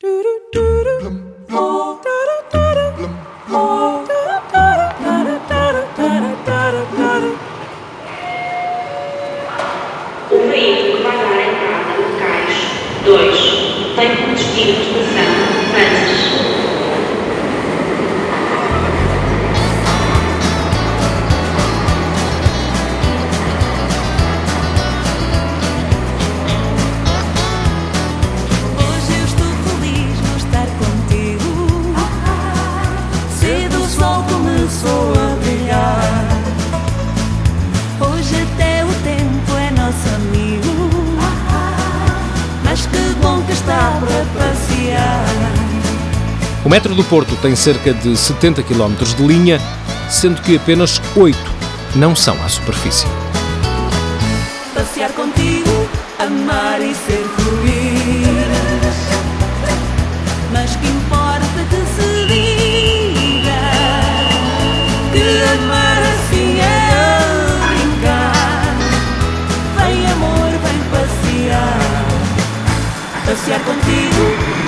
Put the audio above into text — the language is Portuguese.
2 tem como destino estação Manses. O metro do Porto tem cerca de 70 km de linha, sendo que apenas 8 não são à superfície. Passear contigo, amar e ser feliz. Mas que importa que se diga que amar assim é brincar. Vem amor, vem passear. Passear contigo.